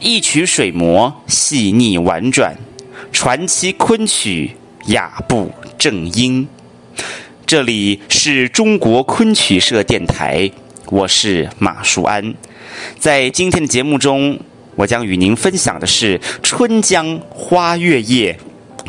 一曲水磨细腻婉转，传奇昆曲雅步正音。这里是中国昆曲社电台，我是马淑安。在今天的节目中，我将与您分享的是《春江花月夜》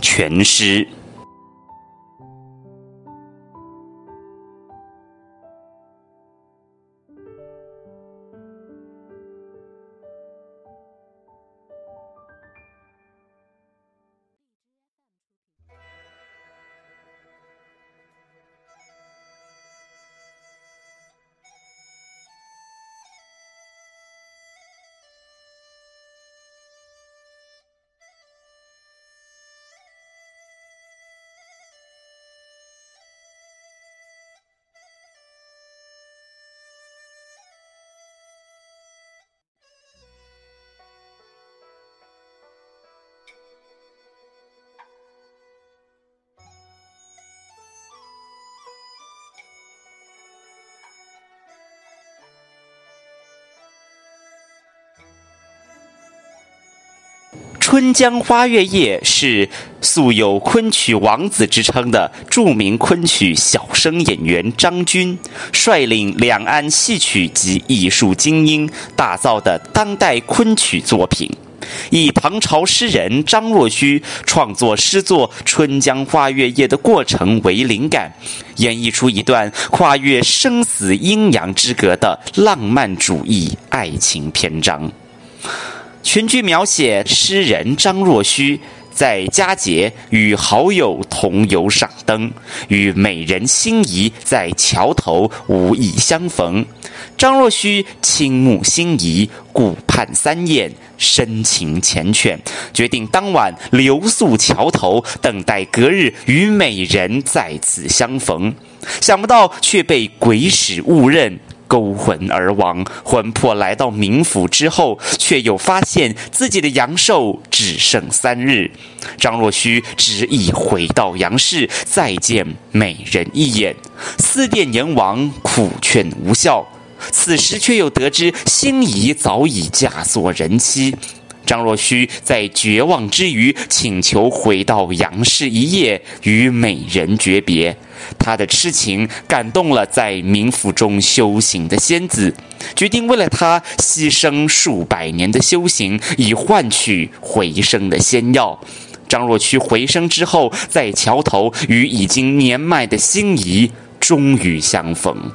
全诗。《春江花月夜》是素有昆曲王子之称的著名昆曲小生演员张军率领两岸戏曲及艺术精英打造的当代昆曲作品，以唐朝诗人张若虚创作诗作《春江花月夜》的过程为灵感，演绎出一段跨越生死阴阳之隔的浪漫主义爱情篇章。全剧描写诗人张若虚在佳节与好友同游赏灯，与美人心仪在桥头无意相逢。张若虚倾慕心仪，顾盼三宴，深情缱绻，决定当晚留宿桥头，等待隔日与美人再次相逢。想不到却被鬼使误认。勾魂而亡，魂魄来到冥府之后，却又发现自己的阳寿只剩三日。张若虚执意回到阳世，再见美人一眼，思殿阎王，苦劝无效。此时却又得知心仪早已嫁作人妻。张若虚在绝望之余，请求回到杨氏一夜，与美人诀别。他的痴情感动了在冥府中修行的仙子，决定为了他牺牲数百年的修行，以换取回生的仙药。张若虚回生之后，在桥头与已经年迈的心仪终于相逢。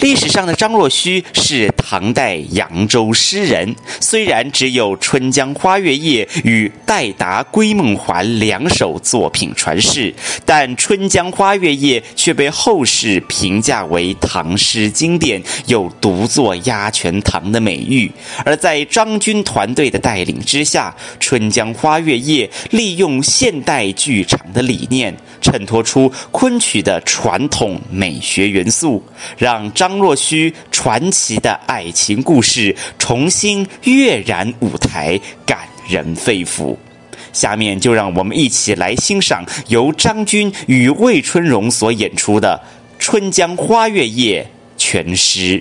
历史上的张若虚是唐代扬州诗人，虽然只有《春江花月夜》与《代答归梦还》两首作品传世，但《春江花月夜》却被后世评价为唐诗经典，有独坐鸭泉堂的美誉。而在张军团队的带领之下，《春江花月夜》利用现代剧场的理念。衬托出昆曲的传统美学元素，让张张若虚传奇的爱情故事重新跃然舞台，感人肺腑。下面就让我们一起来欣赏由张军与魏春荣所演出的《春江花月夜》全诗。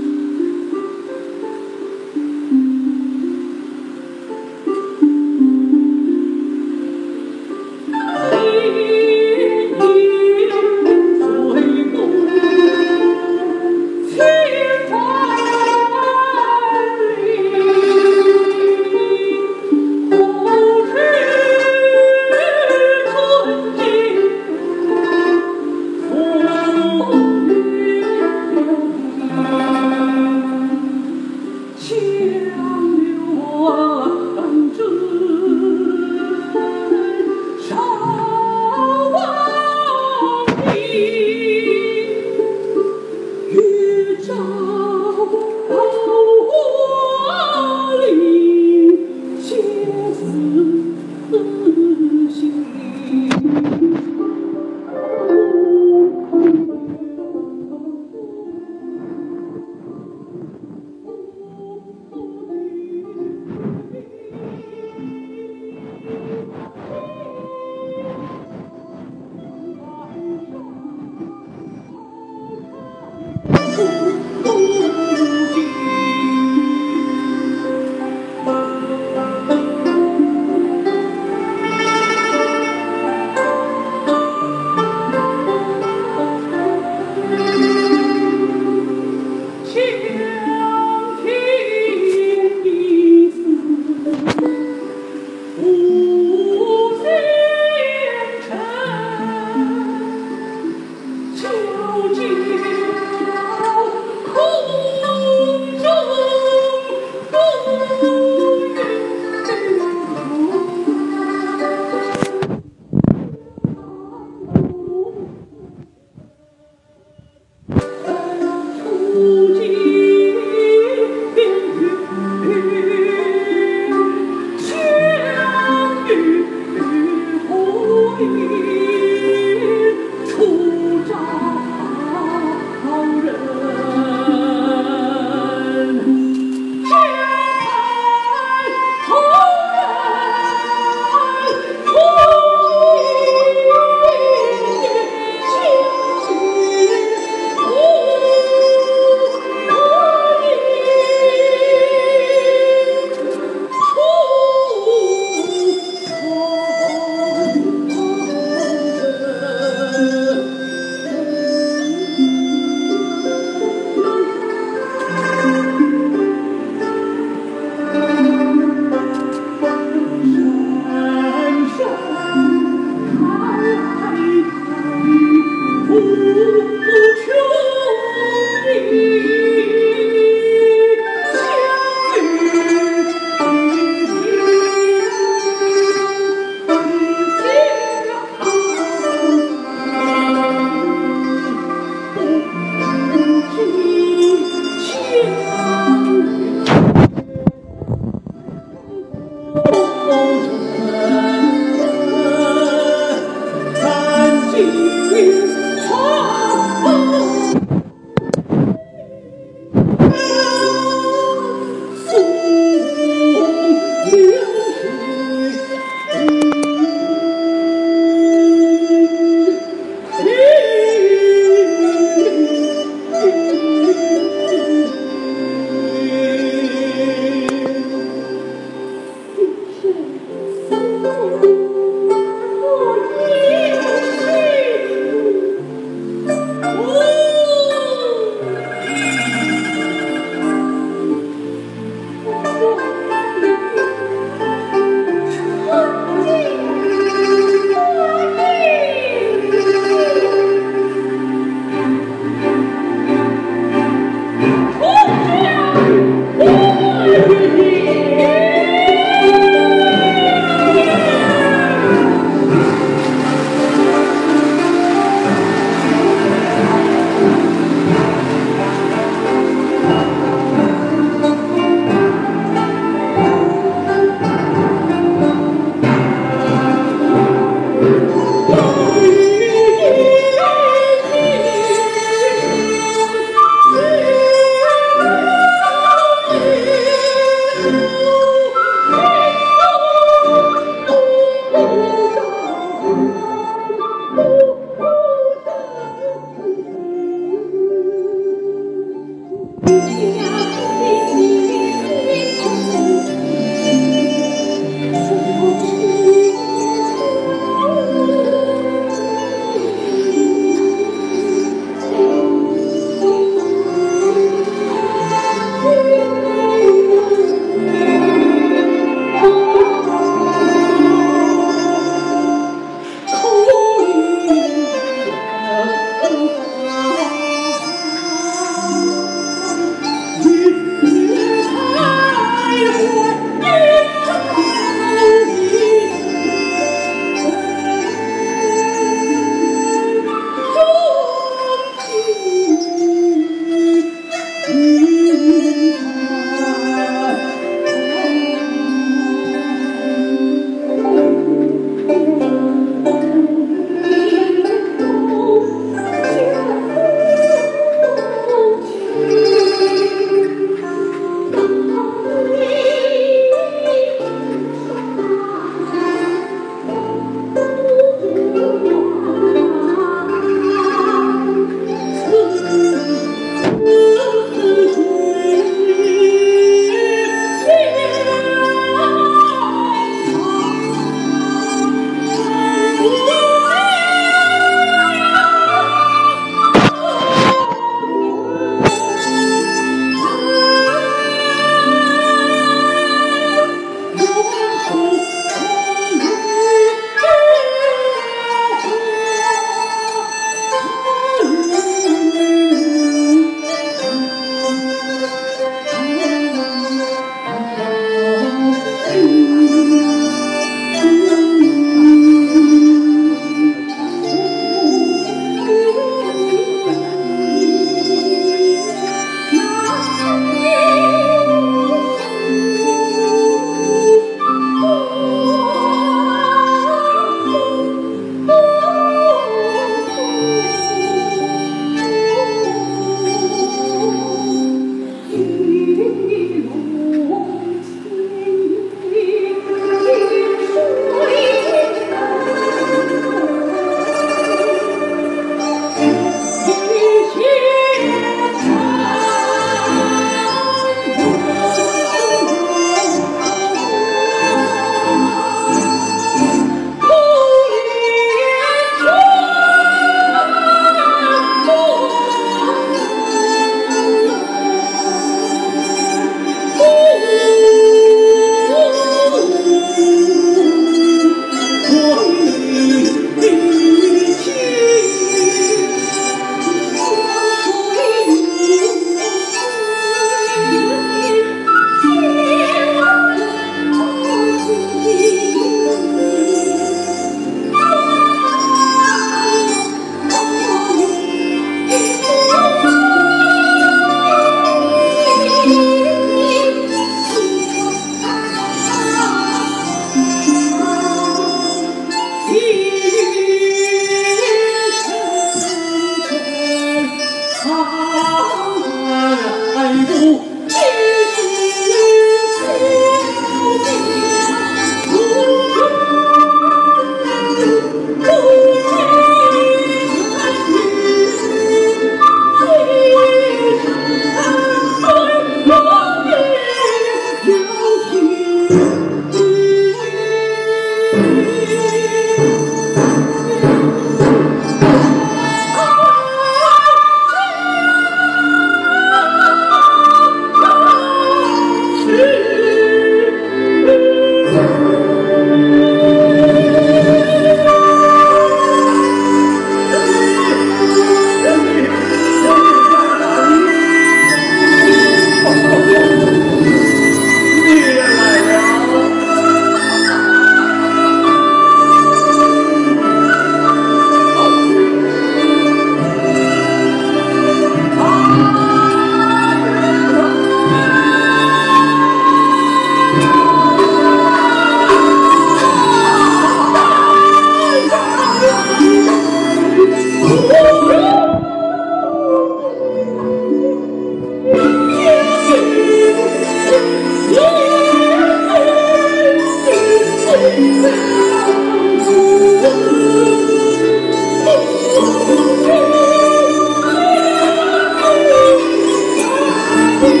Thank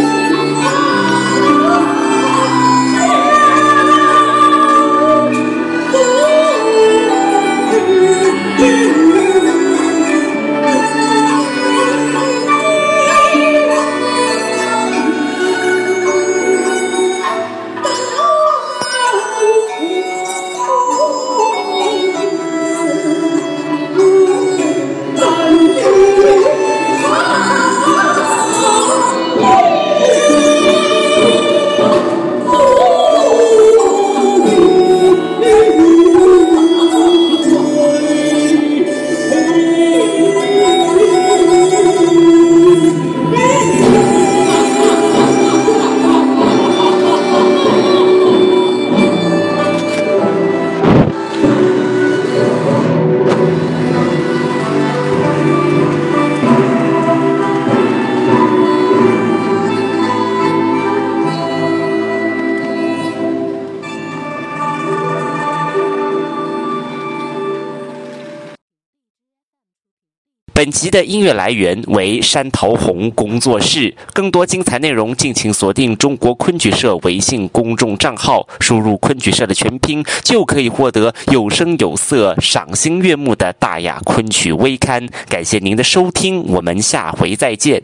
you. 本集的音乐来源为山桃红工作室，更多精彩内容敬请锁定中国昆曲社微信公众账号，输入“昆曲社”的全拼，就可以获得有声有色、赏心悦目的大雅昆曲微刊。感谢您的收听，我们下回再见。